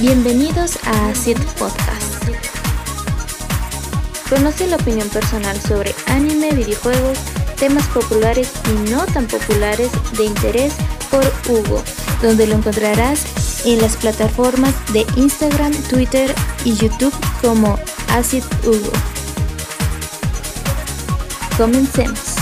Bienvenidos a Acid Podcast. Conoce la opinión personal sobre anime, videojuegos, temas populares y no tan populares de interés por Hugo, donde lo encontrarás en las plataformas de Instagram, Twitter y YouTube como Acid Hugo. Comencemos.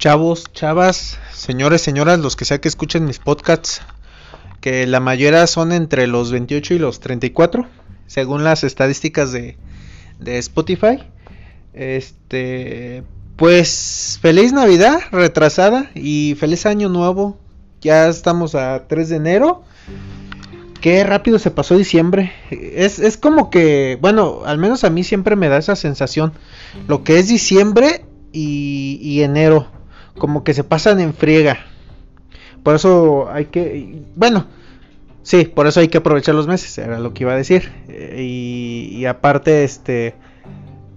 Chavos, chavas, señores, señoras, los que sea que escuchen mis podcasts, que la mayoría son entre los 28 y los 34, según las estadísticas de, de Spotify. Este, pues feliz Navidad retrasada y feliz año nuevo. Ya estamos a 3 de enero. Qué rápido se pasó diciembre. Es, es como que, bueno, al menos a mí siempre me da esa sensación. Lo que es diciembre y, y enero como que se pasan en friega. Por eso hay que, bueno, sí, por eso hay que aprovechar los meses, era lo que iba a decir. Eh, y, aparte, este,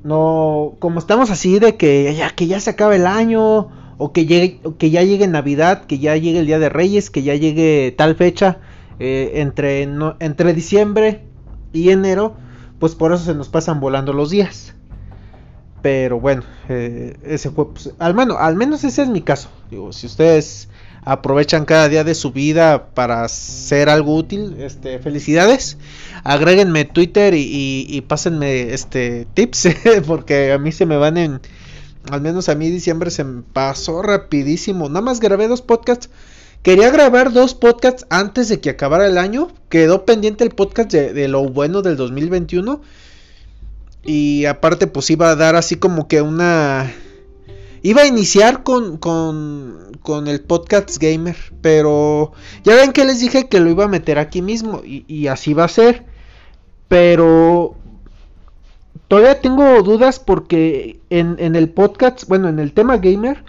no, como estamos así de que ya, que ya se acabe el año, o que, llegue, que ya llegue Navidad, que ya llegue el Día de Reyes, que ya llegue tal fecha, eh, entre, entre diciembre y enero, pues por eso se nos pasan volando los días. Pero bueno, eh, ese fue, pues, al, menos, al menos ese es mi caso. Digo, si ustedes aprovechan cada día de su vida para hacer algo útil, este, felicidades. Agréguenme Twitter y, y, pásenme este tips, porque a mí se me van en, al menos a mí diciembre se me pasó rapidísimo. Nada más grabé dos podcasts. Quería grabar dos podcasts antes de que acabara el año. Quedó pendiente el podcast de, de lo bueno del 2021 y aparte pues iba a dar así como que una... Iba a iniciar con, con, con el podcast gamer, pero ya ven que les dije que lo iba a meter aquí mismo y, así va a ser. Pero todavía tengo dudas porque en, en, el podcast, bueno, en el tema gamer,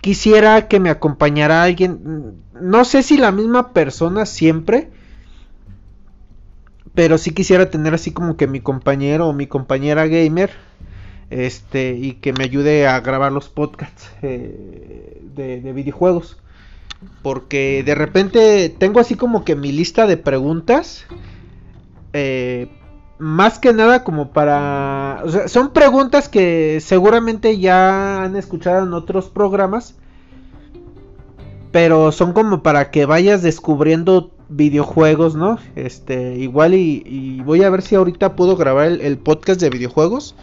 quisiera que me acompañara alguien. No sé si la misma persona siempre, pero sí quisiera tener así como que mi compañero o mi compañera gamer. Este, y que me ayude a grabar los podcasts eh, de, videojuegos. Porque de repente tengo así como que mi lista de preguntas. Eh, más que nada como para... O sea, son preguntas que seguramente ya han escuchado en otros programas. Pero son como para que vayas descubriendo videojuegos, ¿no? Este, igual y, voy a ver si ahorita puedo grabar el, podcast de videojuegos.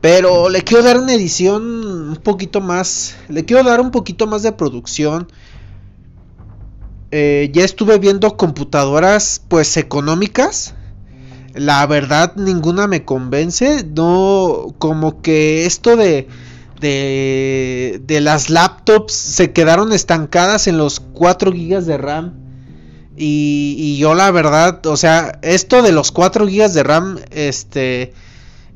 Pero le quiero dar una edición un poquito más. Le quiero dar un poquito más de producción. Eh, ya estuve viendo computadoras pues económicas. La verdad ninguna me convence. No, como que esto de, de, de las laptops se quedaron estancadas en los 4 GB de RAM. Y, yo la verdad, o sea, esto de los 4 GB de RAM, este...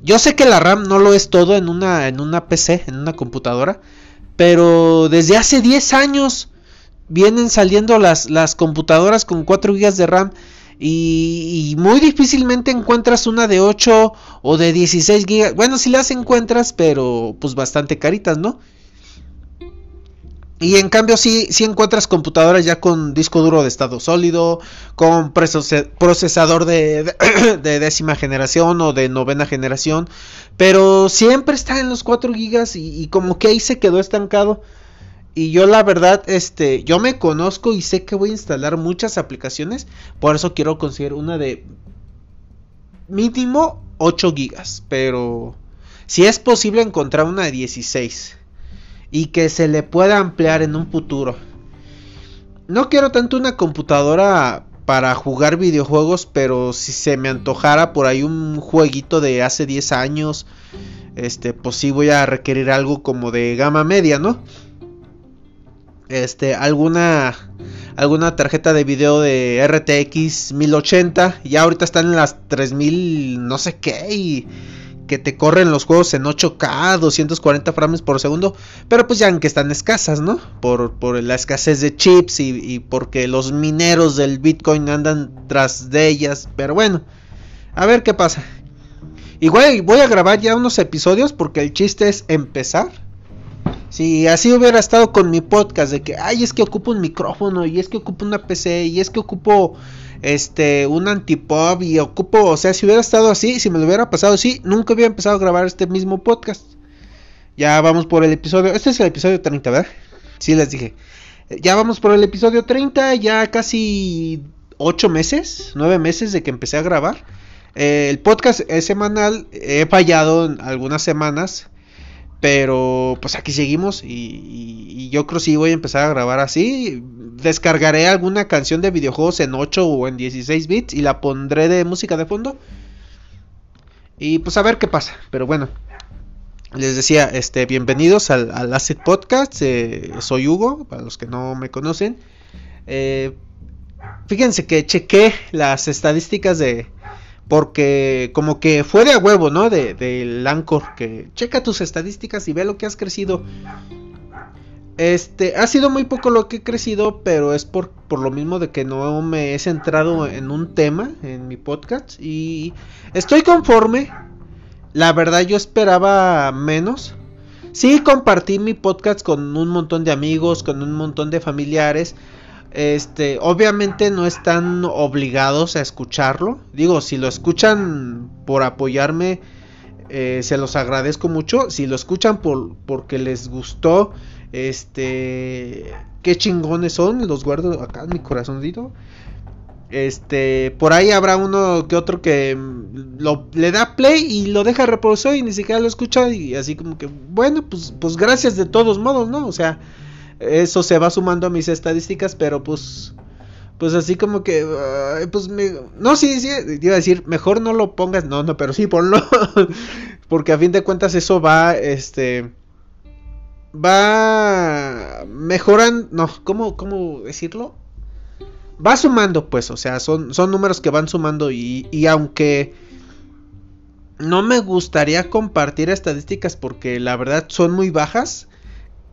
Yo sé que la RAM no lo es todo en una, en una PC, en una computadora. Pero desde hace 10 años vienen saliendo las, las computadoras con 4 GB de RAM. Y, y, muy difícilmente encuentras una de 8 o de 16 GB. Bueno, si las encuentras, pero pues bastante caritas, ¿no? Y en cambio sí, encuentras computadoras ya con disco duro de estado sólido, con procesador de, décima generación o de novena generación, pero siempre está en los 4 gigas y, como que ahí se quedó estancado. Y yo la verdad, este, yo me conozco y sé que voy a instalar muchas aplicaciones, por eso quiero conseguir una de mínimo 8 gigas, pero si es posible encontrar una de 16 y que se le pueda ampliar en un futuro. No quiero tanto una computadora para jugar videojuegos, pero si se me antojara por ahí un jueguito de hace 10 años, este, pues sí voy a requerir algo como de gama media, ¿no? Este, alguna alguna tarjeta de video de RTX 1080, ya ahorita están en las 3000 no sé qué y que te corren los juegos en 8K, 240 frames por segundo, pero pues ya que están escasas, ¿no? Por, por la escasez de chips y, y, porque los mineros del Bitcoin andan tras de ellas, pero bueno, a ver qué pasa. Igual voy a grabar ya unos episodios porque el chiste es empezar. Si así hubiera estado con mi podcast de que, ay, es que ocupo un micrófono y es que ocupo una PC y es que ocupo este un antipop y ocupo, o sea, si hubiera estado así, si me lo hubiera pasado así, nunca hubiera empezado a grabar este mismo podcast. Ya vamos por el episodio, este es el episodio 30, ¿verdad? Sí les dije. Ya vamos por el episodio 30, ya casi 8 meses, 9 meses de que empecé a grabar. Eh, el podcast es semanal, he fallado en algunas semanas, pero pues aquí seguimos y, y, yo creo que sí voy a empezar a grabar así. Descargaré alguna canción de videojuegos en 8 o en 16 bits y la pondré de música de fondo. Y pues a ver qué pasa. Pero bueno, les decía, este, bienvenidos al, al Asset Podcast. Eh, soy Hugo, para los que no me conocen. Eh, fíjense que chequé las estadísticas de, porque como que fue de a huevo, ¿no? Del de, Anchor, que checa tus estadísticas y ve lo que has crecido. Este, ha sido muy poco lo que he crecido, pero es por, por lo mismo de que no me he centrado en un tema en mi podcast. Y estoy conforme. La verdad yo esperaba menos. Sí compartí mi podcast con un montón de amigos, con un montón de familiares. Este, obviamente no están obligados a escucharlo. Digo, si lo escuchan por apoyarme, eh, se los agradezco mucho. Si lo escuchan por, porque les gustó, este, qué chingones son. Los guardo acá en mi corazoncito. Este, por ahí habrá uno que otro que lo, le da play y lo deja reposo y ni siquiera lo escucha. Y así como que, bueno, pues, pues gracias de todos modos, ¿no? O sea eso se va sumando a mis estadísticas, pero pues pues así como que pues no sí sí iba a decir mejor no lo pongas no no pero sí ponlo porque a fin de cuentas eso va este va mejorando no cómo cómo decirlo va sumando pues o sea son son números que van sumando y, y aunque no me gustaría compartir estadísticas porque la verdad son muy bajas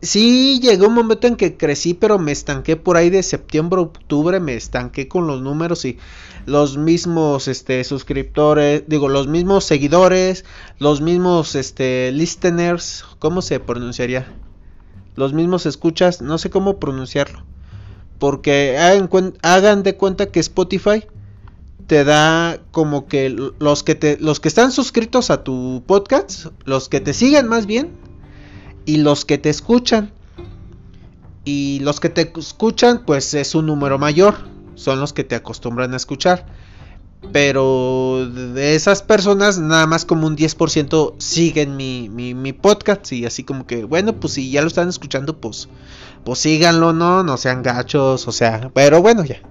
Sí, llegó un momento en que crecí, pero me estanqué por ahí de septiembre, octubre, me estanqué con los números y los mismos este suscriptores, digo, los mismos seguidores, los mismos este listeners, ¿cómo se pronunciaría? Los mismos escuchas, no sé cómo pronunciarlo. Porque hagan, hagan de cuenta que Spotify te da como que los que te los que están suscritos a tu podcast, los que te siguen más bien, y los que te escuchan. Y los que te escuchan, pues es un número mayor. Son los que te acostumbran a escuchar. Pero de esas personas, nada más como un 10% siguen mi, mi, mi, podcast. Y así como que, bueno, pues si ya lo están escuchando, pues, pues síganlo, ¿no? No sean gachos, o sea. Pero bueno, ya.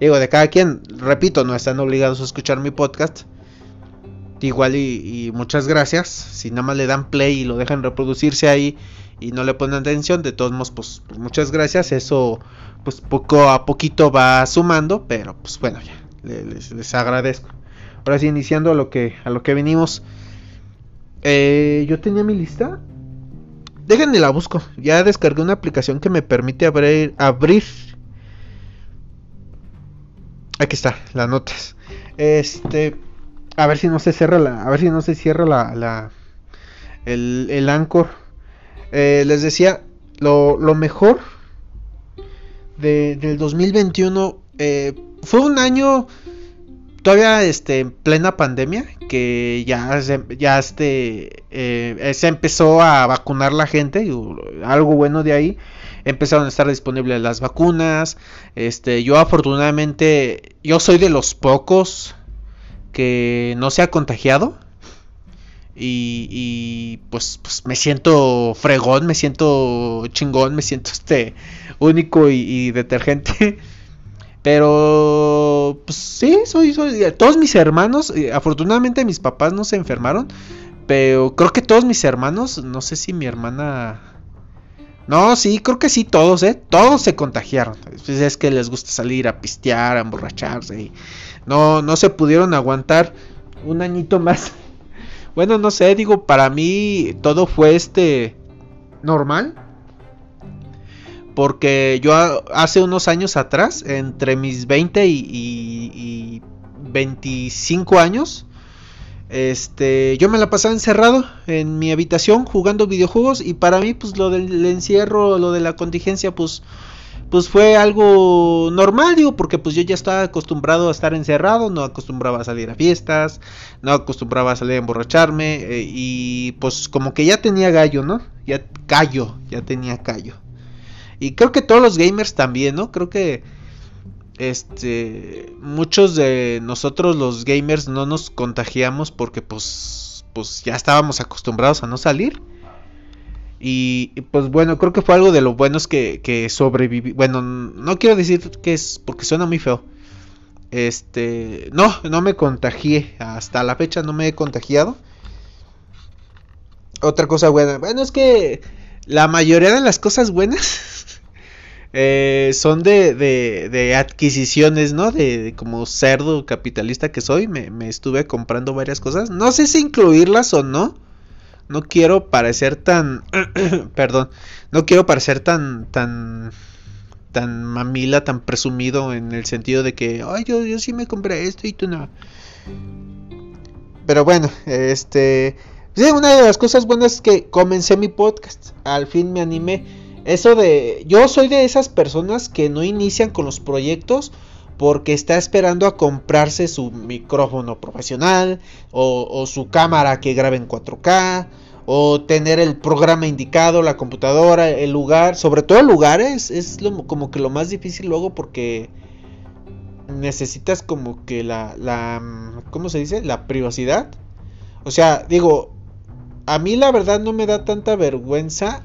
Digo, de cada quien, repito, no están obligados a escuchar mi podcast. Igual y, muchas gracias. Si nada más le dan play y lo dejan reproducirse ahí y no le ponen atención, de todos modos, pues, pues, muchas gracias. Eso pues poco a poquito va sumando, pero pues bueno, ya les, les agradezco. Ahora sí, iniciando a lo que, a lo que venimos. Eh, yo tenía mi lista. Déjenme la busco. Ya descargué una aplicación que me permite abrir, abrir. Aquí está, las notas. Este a ver si no se cierra la, a ver si no se cierra la, la el, el Anchor. Eh, les decía, lo, lo mejor de, del 2021 eh, fue un año todavía este en plena pandemia que ya se, ya este eh, se empezó a vacunar la gente y algo bueno de ahí empezaron a estar disponibles las vacunas este yo afortunadamente yo soy de los pocos que no se ha contagiado. Y, y pues, pues, me siento fregón, me siento chingón, me siento este único y, detergente. Pero pues sí, soy, soy todos mis hermanos, afortunadamente mis papás no se enfermaron, pero creo que todos mis hermanos, no sé si mi hermana no, sí, creo que sí, todos, ¿eh? Todos se contagiaron. Pues es que les gusta salir a pistear, a emborracharse. Y no, no se pudieron aguantar un añito más. bueno, no sé, digo, para mí todo fue este normal. Porque yo hace unos años atrás, entre mis 20 y, y 25 años, este, yo me la pasaba encerrado en mi habitación jugando videojuegos y para mí pues lo del encierro, lo de la contingencia pues pues fue algo normal, digo, porque pues yo ya estaba acostumbrado a estar encerrado, no acostumbraba a salir a fiestas, no acostumbraba a salir a emborracharme eh, y pues como que ya tenía gallo, ¿no? Ya callo, ya tenía callo. Y creo que todos los gamers también, ¿no? Creo que este muchos de nosotros los gamers no nos contagiamos porque pues pues ya estábamos acostumbrados a no salir y, pues bueno creo que fue algo de lo bueno es que, que sobreviví bueno no quiero decir que es porque suena muy feo este no no me contagié hasta la fecha no me he contagiado otra cosa buena bueno es que la mayoría de las cosas buenas eh, son de, de, adquisiciones, ¿no? De, como cerdo capitalista que soy, me, estuve comprando varias cosas. No sé si incluirlas o no. No quiero parecer tan, perdón, no quiero parecer tan, tan, tan mamila, tan presumido en el sentido de que, ay, yo, yo sí me compré esto y tú no. Pero bueno, este, una de las cosas buenas es que comencé mi podcast. Al fin me animé eso de, yo soy de esas personas que no inician con los proyectos porque está esperando a comprarse su micrófono profesional o, su cámara que grabe en 4K o tener el programa indicado, la computadora, el lugar, sobre todo el lugar es, es lo, como que lo más difícil luego porque necesitas como que la, la, ¿cómo se dice? La privacidad. O sea, digo, a mí la verdad no me da tanta vergüenza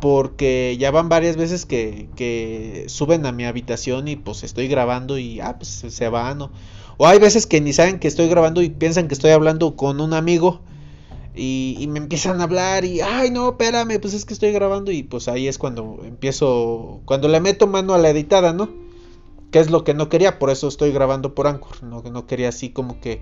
porque ya van varias veces que, suben a mi habitación y pues estoy grabando y ah, pues se van. O, o hay veces que ni saben que estoy grabando y piensan que estoy hablando con un amigo y, y, me empiezan a hablar y ay no, espérame, pues es que estoy grabando y pues ahí es cuando empiezo, cuando le meto mano a la editada, ¿no? Que es lo que no quería, por eso estoy grabando por Anchor, no, no quería así como que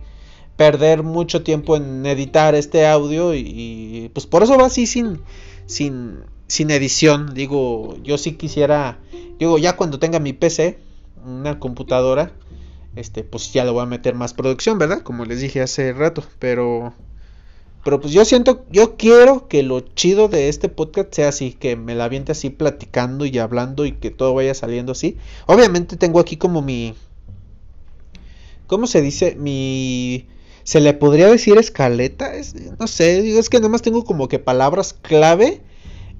perder mucho tiempo en editar este audio y, y pues por eso va así sin, sin, sin edición. Digo, yo sí quisiera, digo, ya cuando tenga mi PC, una computadora, este, pues ya le voy a meter más producción, ¿verdad? Como les dije hace rato, pero pero pues yo siento, yo quiero que lo chido de este podcast sea así, que me la aviente así platicando y hablando y que todo vaya saliendo así. Obviamente tengo aquí como mi ¿cómo se dice? Mi se le podría decir escaleta, no sé, es que nada más tengo como que palabras clave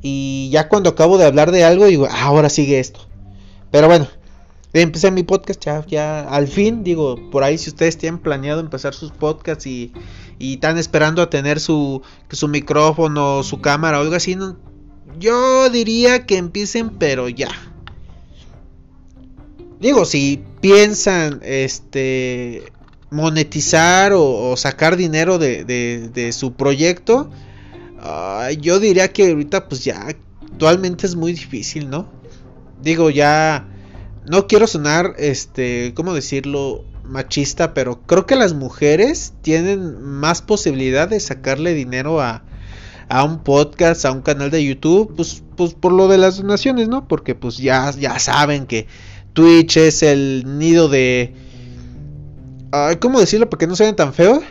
y ya cuando acabo de hablar de algo, digo, ah, ahora sigue esto. Pero bueno, empecé mi podcast ya, ya al fin, digo, por ahí si ustedes tienen planeado empezar sus podcasts y, y están esperando a tener su, su micrófono, su cámara o algo así, yo diría que empiecen, pero ya. Digo, si piensan este monetizar o, sacar dinero de, de su proyecto, yo diría que ahorita pues ya actualmente es muy difícil, ¿no? Digo, ya no quiero sonar, este, ¿cómo decirlo? Machista, pero creo que las mujeres tienen más posibilidad de sacarle dinero a, a un podcast, a un canal de YouTube, pues, pues por lo de las donaciones, ¿no? Porque pues ya, ya saben que Twitch es el nido de... ¿Cómo decirlo? Porque no sean tan feos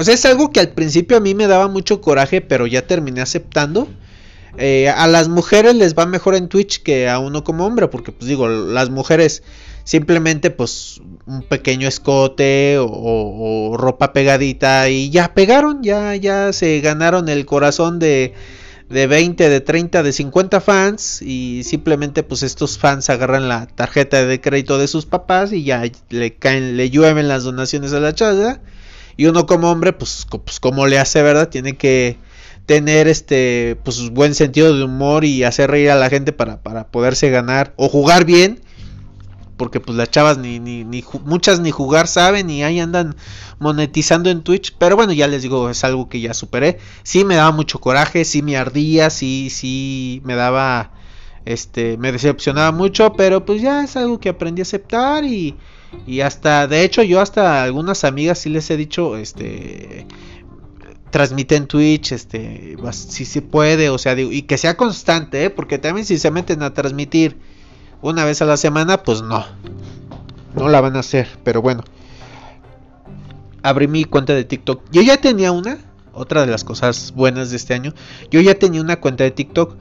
o sea, es algo que al principio a mí me daba mucho coraje, pero ya terminé aceptando. Eh, a las mujeres les va mejor en Twitch que a uno como hombre, porque pues digo, las mujeres simplemente pues un pequeño escote o, ropa pegadita y ya pegaron, ya, ya se ganaron el corazón de, de 20, de 30, de 50 fans y simplemente pues estos fans agarran la tarjeta de crédito de sus papás y ya le caen, le llueven las donaciones a la chaza y uno como hombre, pues, pues como le hace, ¿verdad? Tiene que tener este pues buen sentido de humor y hacer reír a la gente para, para poderse ganar o jugar bien porque pues las chavas ni, ni, ni muchas ni jugar saben y ahí andan monetizando en Twitch pero bueno ya les digo es algo que ya superé sí me daba mucho coraje sí me ardía sí sí me daba este me decepcionaba mucho, pero pues ya es algo que aprendí a aceptar y, y hasta de hecho yo hasta algunas amigas sí les he dicho este transmiten Twitch, este, si se puede, o sea, y que sea constante, ¿eh? porque también si se meten a transmitir una vez a la semana, pues no, no la van a hacer, pero bueno, abrí mi cuenta de TikTok, yo ya tenía una, otra de las cosas buenas de este año, yo ya tenía una cuenta de TikTok,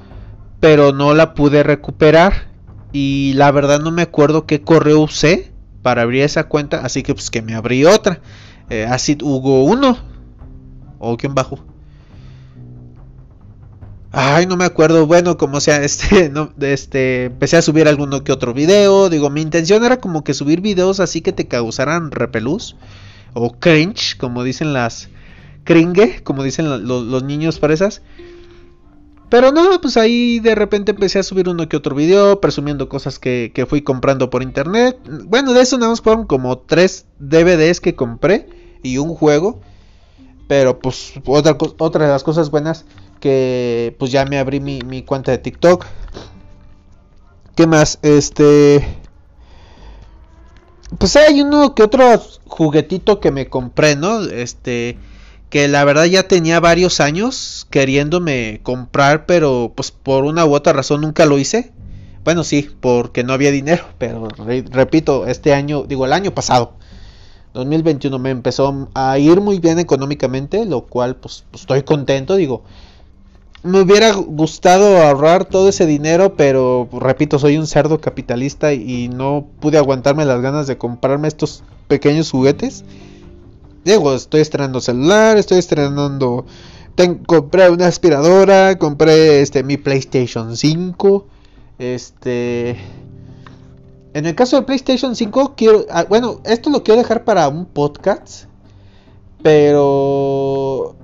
pero no la pude recuperar y la verdad no me acuerdo qué correo usé para abrir esa cuenta, así que pues que me abrí otra. Eh, así Hugo 1 o quién bajo. Ay, no me acuerdo. Bueno, como sea, este, no, este, empecé a subir alguno que otro video. Digo, mi intención era como que subir videos así que te causaran repelús o cringe, como dicen las cringe, como dicen los niños fresas. Pero no, pues ahí de repente empecé a subir uno que otro video, presumiendo cosas que, que fui comprando por internet. Bueno, de eso nada más fueron como tres DVDs que compré y un juego. Pero pues otra, otra de las cosas buenas que pues ya me abrí mi, mi cuenta de TikTok. ¿Qué más? Este... Pues hay uno que otro juguetito que me compré, ¿no? Este que la verdad ya tenía varios años queriéndome comprar, pero pues por una u otra razón nunca lo hice. Bueno, sí, porque no había dinero, pero repito, este año, digo el año pasado, 2021 me empezó a ir muy bien económicamente, lo cual pues, estoy contento, digo. Me hubiera gustado ahorrar todo ese dinero, pero repito, soy un cerdo capitalista y no pude aguantarme las ganas de comprarme estos pequeños juguetes. Estoy estrenando celular, estoy estrenando... compré una aspiradora, compré este mi PlayStation 5. Este... En el caso de PlayStation 5, quiero. Ah, bueno, esto lo quiero dejar para un podcast. Pero.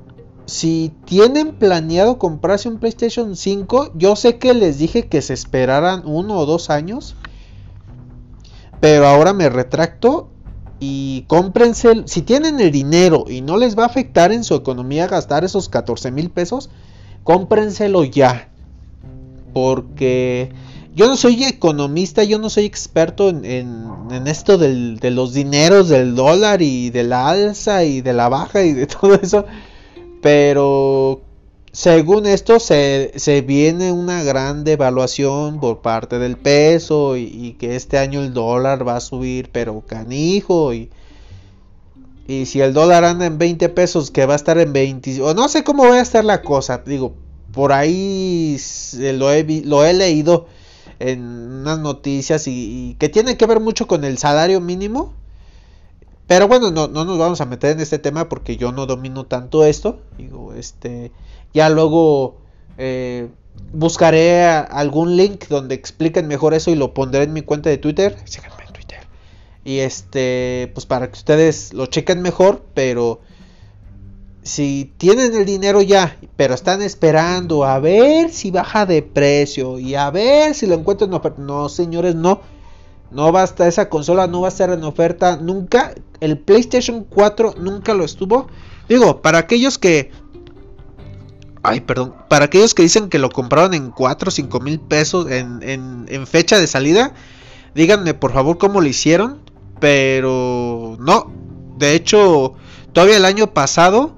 Si tienen planeado comprarse un PlayStation 5, yo sé que les dije que se esperaran uno o dos años. Pero ahora me retracto y cómprense, si tienen el dinero y no les va a afectar en su economía gastar esos 14 mil pesos, cómprenselo ya. Porque yo no soy economista, yo no soy experto en, esto de los dineros, del dólar y de la alza y de la baja y de todo eso. Pero según esto se, viene una gran devaluación por parte del peso y, que este año el dólar va a subir pero canijo y, y si el dólar anda en 20 pesos que va a estar en 20 o no sé cómo va a estar la cosa digo por ahí lo he, lo he leído en unas noticias y, que tiene que ver mucho con el salario mínimo pero bueno no, no nos vamos a meter en este tema porque yo no domino tanto esto digo este ya luego eh, buscaré algún link donde expliquen mejor eso y lo pondré en mi cuenta de Twitter. Síganme en Twitter. Y este, pues para que ustedes lo chequen mejor, pero si tienen el dinero ya, pero están esperando a ver si baja de precio y a ver si lo encuentran en oferta. No, señores, no. No basta, esa consola no va a estar en oferta nunca. El PlayStation 4 nunca lo estuvo. Digo, para aquellos que Ay, perdón. Para aquellos que dicen que lo compraron en 4 o 5 mil pesos en, fecha de salida, díganme por favor cómo lo hicieron. Pero no. De hecho, todavía el año pasado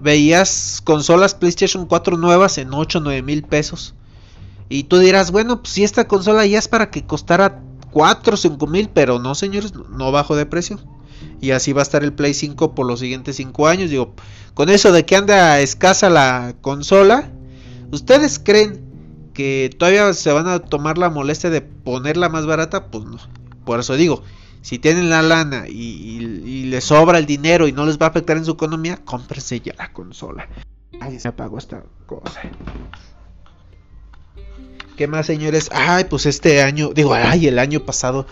veías consolas PlayStation 4 nuevas en 8 o 9 mil pesos. Y tú dirás, bueno, pues si esta consola ya es para que costara 4 o 5 mil, pero no, señores, no bajo de precio y así va a estar el Play 5 por los siguientes 5 años. Digo, con eso de que anda escasa la consola, ¿ustedes creen que todavía se van a tomar la molestia de ponerla más barata? Pues no. Por eso digo, si tienen la lana y, les sobra el dinero y no les va a afectar en su economía, cómprense ya la consola. Ay, se apagó esta cosa. ¿Qué más, señores? Ay, pues este año, digo, ay, el año pasado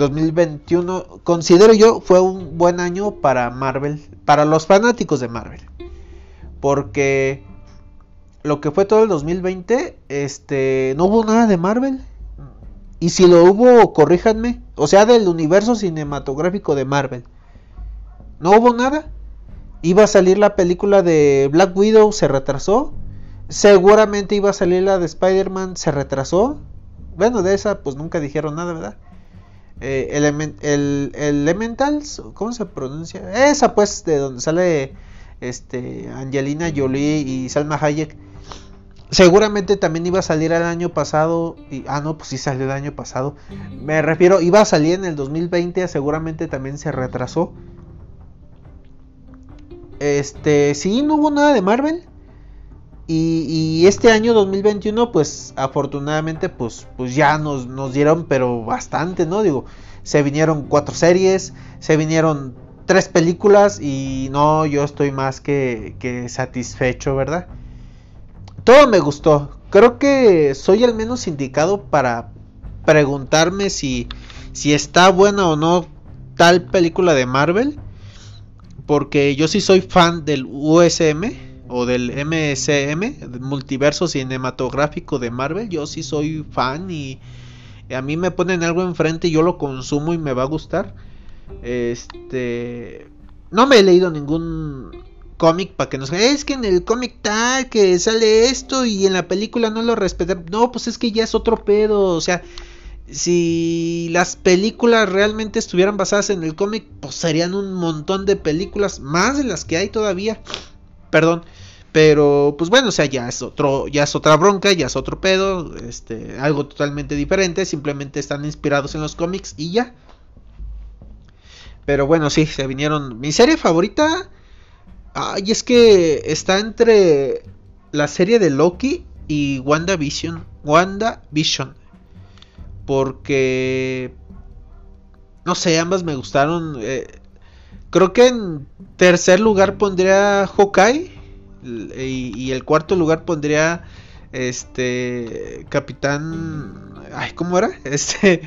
2021 considero yo fue un buen año para Marvel, para los fanáticos de Marvel. Porque lo que fue todo el 2020, este, no hubo nada de Marvel. Y si lo hubo, corríjanme, o sea, del universo cinematográfico de Marvel. No hubo nada. Iba a salir la película de Black Widow, se retrasó. Seguramente iba a salir la de Spider-Man, se retrasó. Bueno, de esa pues nunca dijeron nada, ¿verdad? Eh, el, Elementals, ¿cómo se pronuncia? Esa pues de donde sale este Angelina Jolie y Salma Hayek. Seguramente también iba a salir el año pasado. Ah, no, pues sí salió el año pasado. Me refiero, iba a salir en el 2020. Seguramente también se retrasó. Este, sí, no hubo nada de Marvel. Y, este año 2021, pues afortunadamente, pues, pues ya nos, nos dieron, pero bastante, ¿no? Digo, se vinieron cuatro series, se vinieron tres películas y no, yo estoy más que, que satisfecho, ¿verdad? Todo me gustó. Creo que soy el menos indicado para preguntarme si, si está buena o no tal película de Marvel. Porque yo sí soy fan del USM o del MSM, multiverso cinematográfico de Marvel, yo sí soy fan y a mí me ponen algo enfrente y yo lo consumo y me va a gustar. Este no me he leído ningún cómic para que nos es que en el cómic tal que sale esto y en la película no lo respetan. No, pues es que ya es otro pedo, o sea, si las películas realmente estuvieran basadas en el cómic, pues serían un montón de películas más de las que hay todavía. Perdón. Pero, pues bueno, o sea, ya es otro, ya es otra bronca, ya es otro pedo, este, algo totalmente diferente, simplemente están inspirados en los cómics y ya. Pero bueno, sí, se vinieron. Mi serie favorita. Ay, es que está entre la serie de Loki y WandaVision. WandaVision. Porque. No sé, ambas me gustaron. Eh, creo que en tercer lugar pondría Hawkeye. Y, el cuarto lugar pondría este capitán ay cómo era este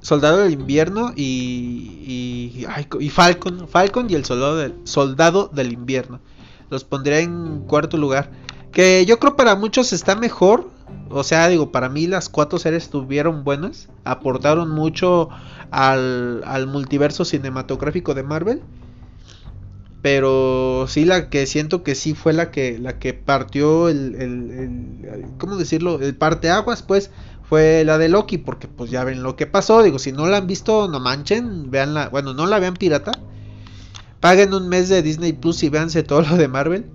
soldado del invierno y y, Falcon Falcon y el soldado del soldado del invierno. Los pondría en cuarto lugar que yo creo para muchos está mejor o sea digo para mí las cuatro series estuvieron buenas aportaron mucho al, al multiverso cinematográfico de Marvel pero sí la que siento que sí fue la que la que partió el, el, cómo decirlo el parteaguas pues fue la de Loki porque pues ya ven lo que pasó. Digo si no la han visto no manchen veanla bueno no la vean pirata. Paguen un mes de Disney Plus y véanse todo lo de Marvel.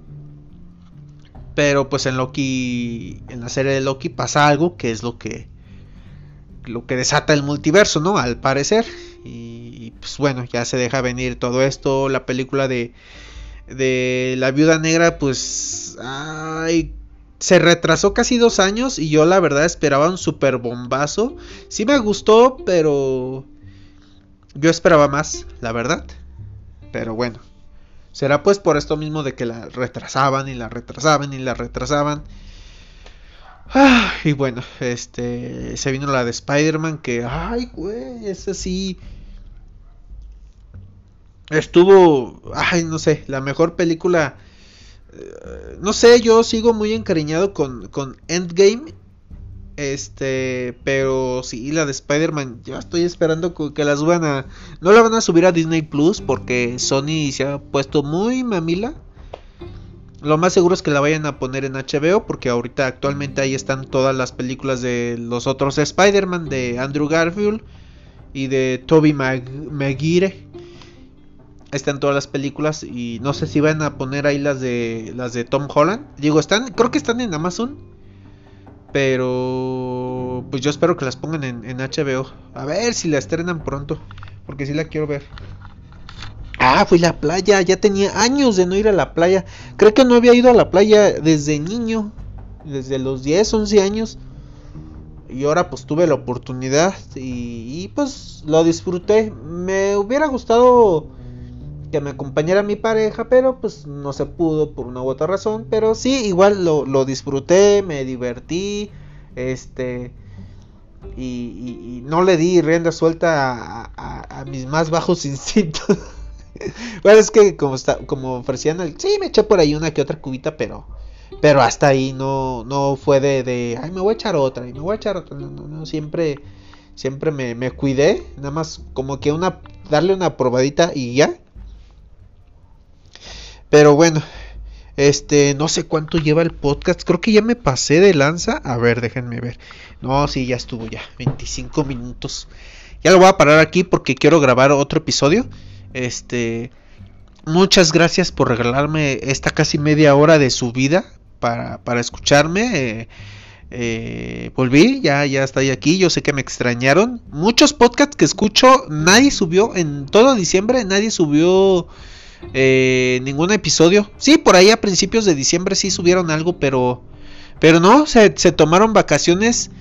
Pero pues en Loki en la serie de Loki pasa algo que es lo que lo que desata el multiverso no al parecer. Y pues bueno, ya se deja venir todo esto. La película de, de La Viuda Negra, pues ay, se retrasó casi dos años y yo la verdad esperaba un super bombazo. Sí me gustó, pero yo esperaba más, la verdad. Pero bueno, será pues por esto mismo de que la retrasaban y la retrasaban y la retrasaban. Ah, y bueno, este se vino la de Spider-Man que, ay, güey, ese sí estuvo, ay, no sé, la mejor película. Eh, no sé, yo sigo muy encariñado con, con Endgame. Este, pero sí, la de Spider-Man, yo estoy esperando que la suban a... No la van a subir a Disney Plus porque Sony se ha puesto muy mamila. Lo más seguro es que la vayan a poner en HBO porque ahorita actualmente ahí están todas las películas de los otros Spider-Man, de Andrew Garfield y de Toby Maguire están todas las películas y no sé si van a poner ahí las de las de Tom Holland. Digo, están creo que están en Amazon. Pero pues yo espero que las pongan en, HBO. A ver si la estrenan pronto, porque si la quiero ver. Ah, fui a la playa, ya tenía años de no ir a la playa. Creo que no había ido a la playa desde niño, desde los 10, 11 años. Y ahora pues tuve la oportunidad y, y pues lo disfruté. Me hubiera gustado que me acompañara mi pareja, pero pues no se pudo por una u otra razón, pero sí, igual lo, disfruté, me divertí, este, y, no le di rienda suelta a, mis más bajos instintos. bueno, es que como, está, como ofrecían el, sí, me eché por ahí una que otra cubita, pero, pero hasta ahí no, no fue de, de, ay, me voy a echar otra, y me voy a echar otra, no, no, no siempre, siempre me, me cuidé, nada más como que una, darle una probadita y ya. Pero bueno, Este, no sé cuánto lleva el podcast. Creo que ya me pasé de lanza. A ver, déjenme ver. No, sí, ya estuvo ya. 25 minutos. Ya lo voy a parar aquí porque quiero grabar otro episodio. Este, muchas gracias por regalarme esta casi media hora de su vida para, para escucharme. Eh, eh, volví, ya, ya estoy aquí. Yo sé que me extrañaron. Muchos podcasts que escucho, nadie subió en todo diciembre, nadie subió eh, ningún episodio. Sí, por ahí a principios de diciembre sí subieron algo, pero, pero no, se, tomaron vacaciones.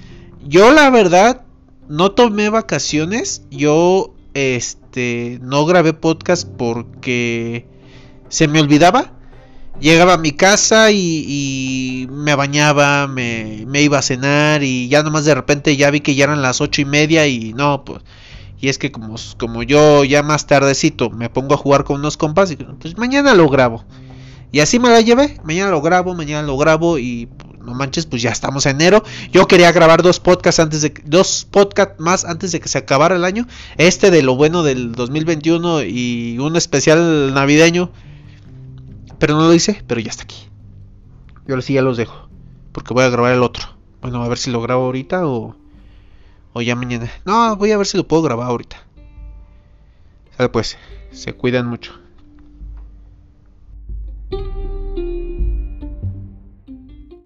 Yo la verdad no tomé vacaciones. Yo, este, no grabé podcast porque se me olvidaba llegaba a mi casa y, me bañaba, me, iba a cenar y ya nomás de repente ya vi que ya eran las ocho y media y no, pues, y es que como, como yo ya más tardecito me pongo a jugar con unos compas y pues mañana lo grabo. Y así me la llevé, mañana lo grabo, mañana lo grabo y no manches, pues ya estamos en enero. Yo quería grabar dos podcasts antes de dos podcasts más antes de que se acabara el año. Este de lo bueno del 2021 y un especial navideño pero no lo hice, pero ya está aquí. Y ahora sí ya los dejo. Porque voy a grabar el otro. Bueno, a ver si lo grabo ahorita o, o ya mañana. No, voy a ver si lo puedo grabar ahorita. Sale pues, se cuidan mucho.